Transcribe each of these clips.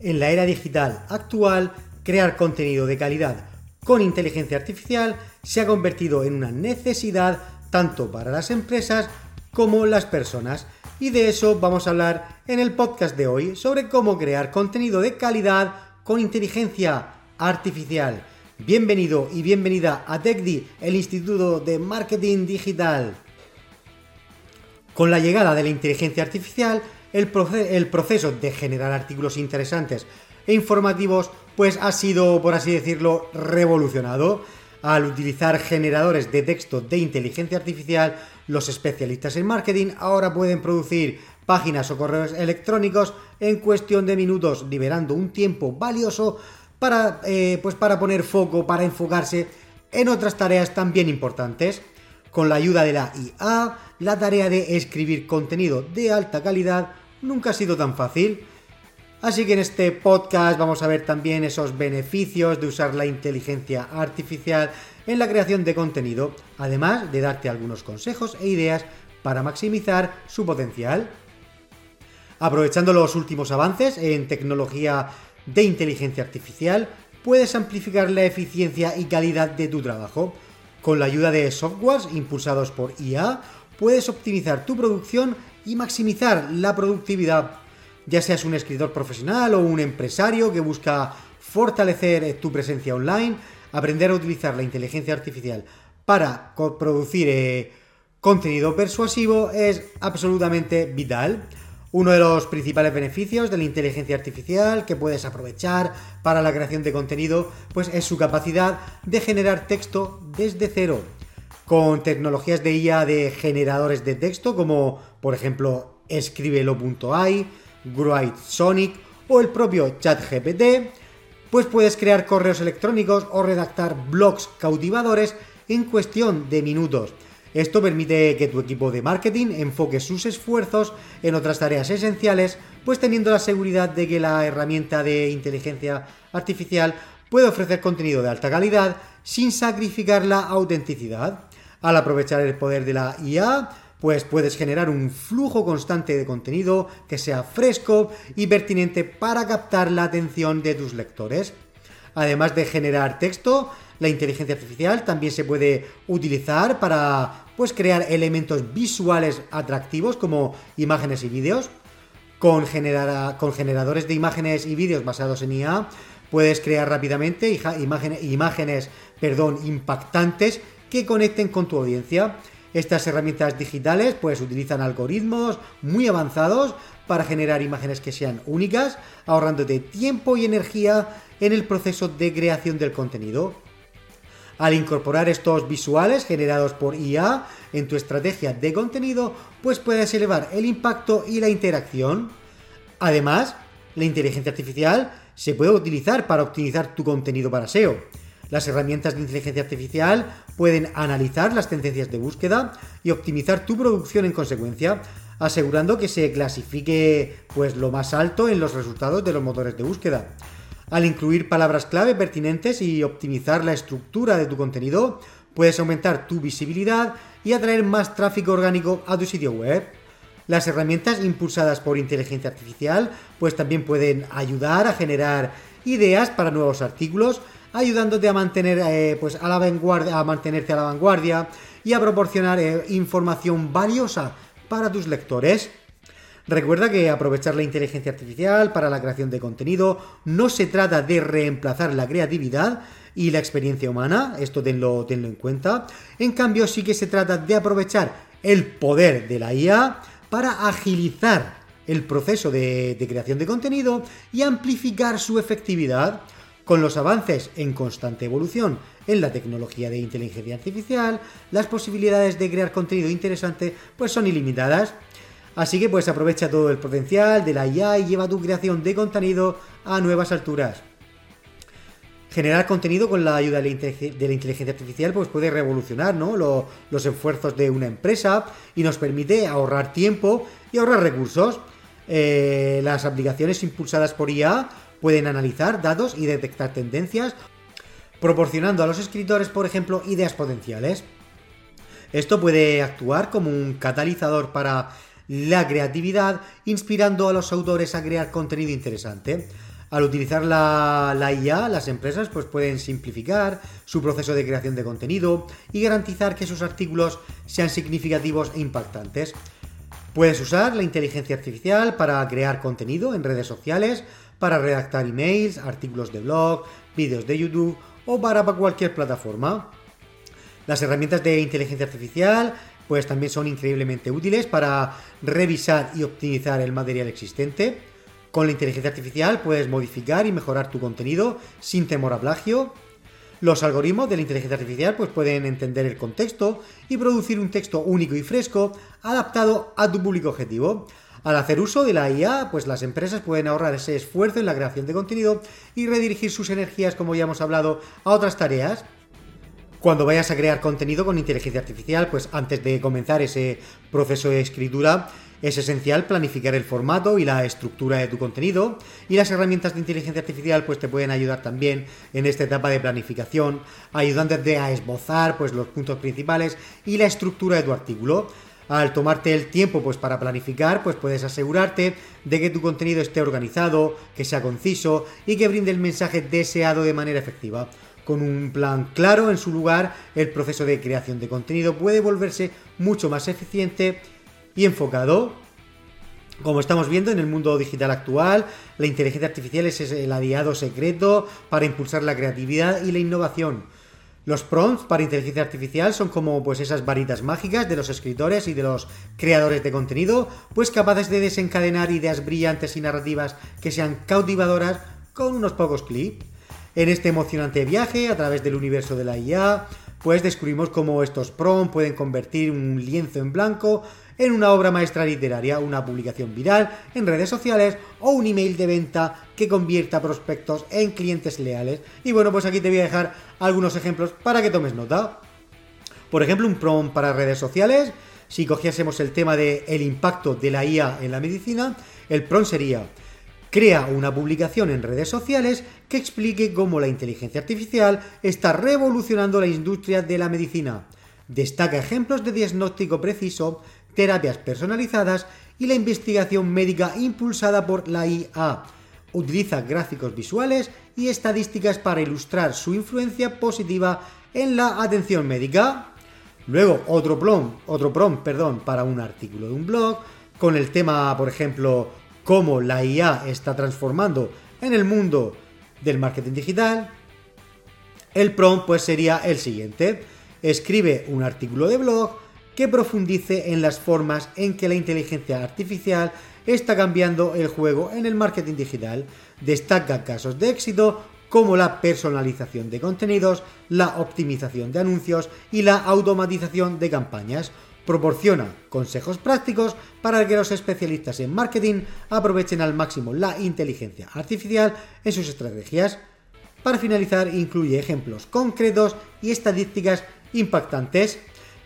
En la era digital actual, crear contenido de calidad con inteligencia artificial se ha convertido en una necesidad tanto para las empresas como las personas. Y de eso vamos a hablar en el podcast de hoy sobre cómo crear contenido de calidad con inteligencia artificial. Bienvenido y bienvenida a TechDi, el Instituto de Marketing Digital. Con la llegada de la inteligencia artificial, el, proceso de generar artículos interesantes e informativos pues ha sido, por así decirlo, revolucionado. Al utilizar generadores de texto de inteligencia artificial, los especialistas en marketing ahora pueden producir páginas o correos electrónicos en cuestión de minutos, liberando un tiempo valioso para, eh, pues para poner foco, para enfocarse en otras tareas también importantes. Con la ayuda de la IA, la tarea de escribir contenido de alta calidad nunca ha sido tan fácil. Así que en este podcast vamos a ver también esos beneficios de usar la inteligencia artificial en la creación de contenido, además de darte algunos consejos e ideas para maximizar su potencial. Aprovechando los últimos avances en tecnología de inteligencia artificial, puedes amplificar la eficiencia y calidad de tu trabajo. Con la ayuda de softwares impulsados por IA, puedes optimizar tu producción y maximizar la productividad. Ya seas un escritor profesional o un empresario que busca fortalecer tu presencia online, aprender a utilizar la inteligencia artificial para producir eh, contenido persuasivo es absolutamente vital. Uno de los principales beneficios de la inteligencia artificial que puedes aprovechar para la creación de contenido, pues es su capacidad de generar texto desde cero. Con tecnologías de IA de generadores de texto como por ejemplo escribelo.ai, Write Sonic o el propio ChatGPT, pues puedes crear correos electrónicos o redactar blogs cautivadores en cuestión de minutos esto permite que tu equipo de marketing enfoque sus esfuerzos en otras tareas esenciales, pues teniendo la seguridad de que la herramienta de inteligencia artificial puede ofrecer contenido de alta calidad sin sacrificar la autenticidad. Al aprovechar el poder de la IA, pues puedes generar un flujo constante de contenido que sea fresco y pertinente para captar la atención de tus lectores. Además de generar texto, la inteligencia artificial también se puede utilizar para pues, crear elementos visuales atractivos como imágenes y vídeos. Con, con generadores de imágenes y vídeos basados en IA puedes crear rápidamente imágenes, imágenes perdón, impactantes que conecten con tu audiencia. Estas herramientas digitales pues utilizan algoritmos muy avanzados para generar imágenes que sean únicas, ahorrándote tiempo y energía en el proceso de creación del contenido. Al incorporar estos visuales generados por IA en tu estrategia de contenido, pues puedes elevar el impacto y la interacción. Además, la inteligencia artificial se puede utilizar para optimizar tu contenido para SEO. Las herramientas de inteligencia artificial pueden analizar las tendencias de búsqueda y optimizar tu producción en consecuencia, asegurando que se clasifique pues lo más alto en los resultados de los motores de búsqueda. Al incluir palabras clave pertinentes y optimizar la estructura de tu contenido, puedes aumentar tu visibilidad y atraer más tráfico orgánico a tu sitio web. Las herramientas impulsadas por inteligencia artificial pues también pueden ayudar a generar ideas para nuevos artículos, ayudándote a mantener eh, pues a la vanguardia, a mantenerte a la vanguardia y a proporcionar eh, información valiosa para tus lectores. Recuerda que aprovechar la inteligencia artificial para la creación de contenido no se trata de reemplazar la creatividad y la experiencia humana, esto tenlo, tenlo en cuenta. En cambio, sí que se trata de aprovechar el poder de la IA para agilizar el proceso de, de creación de contenido y amplificar su efectividad. Con los avances en constante evolución en la tecnología de inteligencia artificial, las posibilidades de crear contenido interesante pues son ilimitadas. Así que pues aprovecha todo el potencial de la IA y lleva tu creación de contenido a nuevas alturas. Generar contenido con la ayuda de la inteligencia artificial pues puede revolucionar los esfuerzos de una empresa y nos permite ahorrar tiempo y ahorrar recursos. Eh, las aplicaciones impulsadas por IA pueden analizar datos y detectar tendencias, proporcionando a los escritores, por ejemplo, ideas potenciales. Esto puede actuar como un catalizador para la creatividad, inspirando a los autores a crear contenido interesante. Al utilizar la, IA, las empresas pues, pueden simplificar su proceso de creación de contenido y garantizar que sus artículos sean significativos e impactantes. Puedes usar la inteligencia artificial para crear contenido en redes sociales, para redactar emails, artículos de blog, vídeos de YouTube o para cualquier plataforma. Las herramientas de inteligencia artificial pues también son increíblemente útiles para revisar y optimizar el material existente. Con la inteligencia artificial puedes modificar y mejorar tu contenido sin temor a plagio. Los algoritmos de la inteligencia artificial pues, pueden entender el contexto y producir un texto único y fresco adaptado a tu público objetivo. Al hacer uso de la IA, pues las empresas pueden ahorrar ese esfuerzo en la creación de contenido y redirigir sus energías, como ya hemos hablado, a otras tareas. Cuando vayas a crear contenido con inteligencia artificial, pues antes de comenzar ese proceso de escritura, es esencial planificar el formato y la estructura de tu contenido y las herramientas de inteligencia artificial pues te pueden ayudar también en esta etapa de planificación, ayudándote a esbozar pues los puntos principales y la estructura de tu artículo. Al tomarte el tiempo pues para planificar, pues puedes asegurarte de que tu contenido esté organizado, que sea conciso y que brinde el mensaje deseado de manera efectiva. Con un plan claro en su lugar, el proceso de creación de contenido puede volverse mucho más eficiente y enfocado. Como estamos viendo en el mundo digital actual, la inteligencia artificial es el aliado secreto para impulsar la creatividad y la innovación. Los prompts para inteligencia artificial son como pues esas varitas mágicas de los escritores y de los creadores de contenido, pues capaces de desencadenar ideas brillantes y narrativas que sean cautivadoras con unos pocos clics. En este emocionante viaje a través del universo de la IA, pues descubrimos cómo estos prompts pueden convertir un lienzo en blanco en una obra maestra literaria, una publicación viral en redes sociales o un email de venta que convierta prospectos en clientes leales. Y bueno, pues aquí te voy a dejar algunos ejemplos para que tomes nota. Por ejemplo, un prompt para redes sociales. Si cogiésemos el tema del el impacto de la IA en la medicina, el prompt sería Crea una publicación en redes sociales que explique cómo la inteligencia artificial está revolucionando la industria de la medicina. Destaca ejemplos de diagnóstico preciso, terapias personalizadas y la investigación médica impulsada por la IA. Utiliza gráficos visuales y estadísticas para ilustrar su influencia positiva en la atención médica. Luego, otro prompt, otro prompt perdón, para un artículo de un blog con el tema, por ejemplo, cómo la IA está transformando en el mundo del marketing digital, el prompt pues sería el siguiente. Escribe un artículo de blog que profundice en las formas en que la inteligencia artificial está cambiando el juego en el marketing digital. Destaca casos de éxito como la personalización de contenidos, la optimización de anuncios y la automatización de campañas proporciona consejos prácticos para que los especialistas en marketing aprovechen al máximo la inteligencia artificial en sus estrategias. Para finalizar, incluye ejemplos concretos y estadísticas impactantes.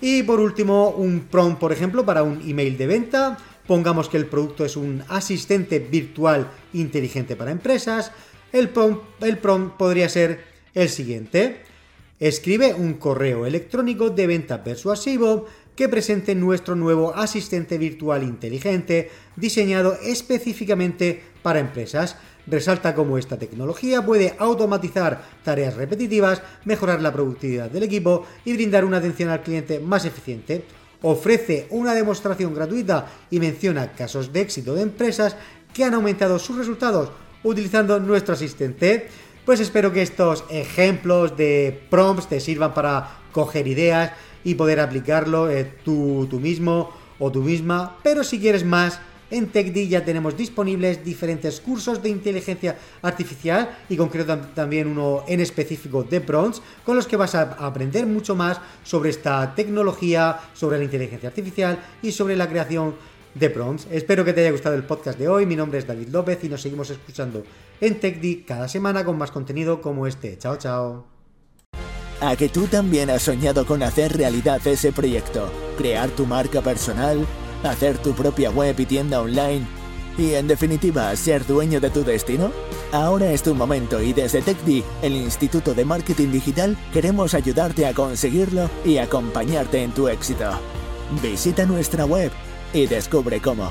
Y por último, un prompt, por ejemplo, para un email de venta. Pongamos que el producto es un asistente virtual inteligente para empresas. El prompt, podría ser el siguiente. Escribe un correo electrónico de venta persuasivo que presente nuestro nuevo asistente virtual inteligente diseñado específicamente para empresas. Resalta cómo esta tecnología puede automatizar tareas repetitivas, mejorar la productividad del equipo y brindar una atención al cliente más eficiente. Ofrece una demostración gratuita y menciona casos de éxito de empresas que han aumentado sus resultados utilizando nuestro asistente. Pues espero que estos ejemplos de prompts te sirvan para coger ideas y poder aplicarlo eh, tú, mismo o tú misma. Pero si quieres más, en TechD ya tenemos disponibles diferentes cursos de inteligencia artificial y concreto también uno en específico de prompts con los que vas a aprender mucho más sobre esta tecnología, sobre la inteligencia artificial y sobre la creación de prompts. Espero que te haya gustado el podcast de hoy. Mi nombre es David López y nos seguimos escuchando en TechDi cada semana con más contenido como este. Chao, chao. A que tú también has soñado con hacer realidad ese proyecto, crear tu marca personal, hacer tu propia web y tienda online y en definitiva ser dueño de tu destino? Ahora es tu momento y desde TechDi, el Instituto de Marketing Digital, queremos ayudarte a conseguirlo y acompañarte en tu éxito. Visita nuestra web y descubre cómo.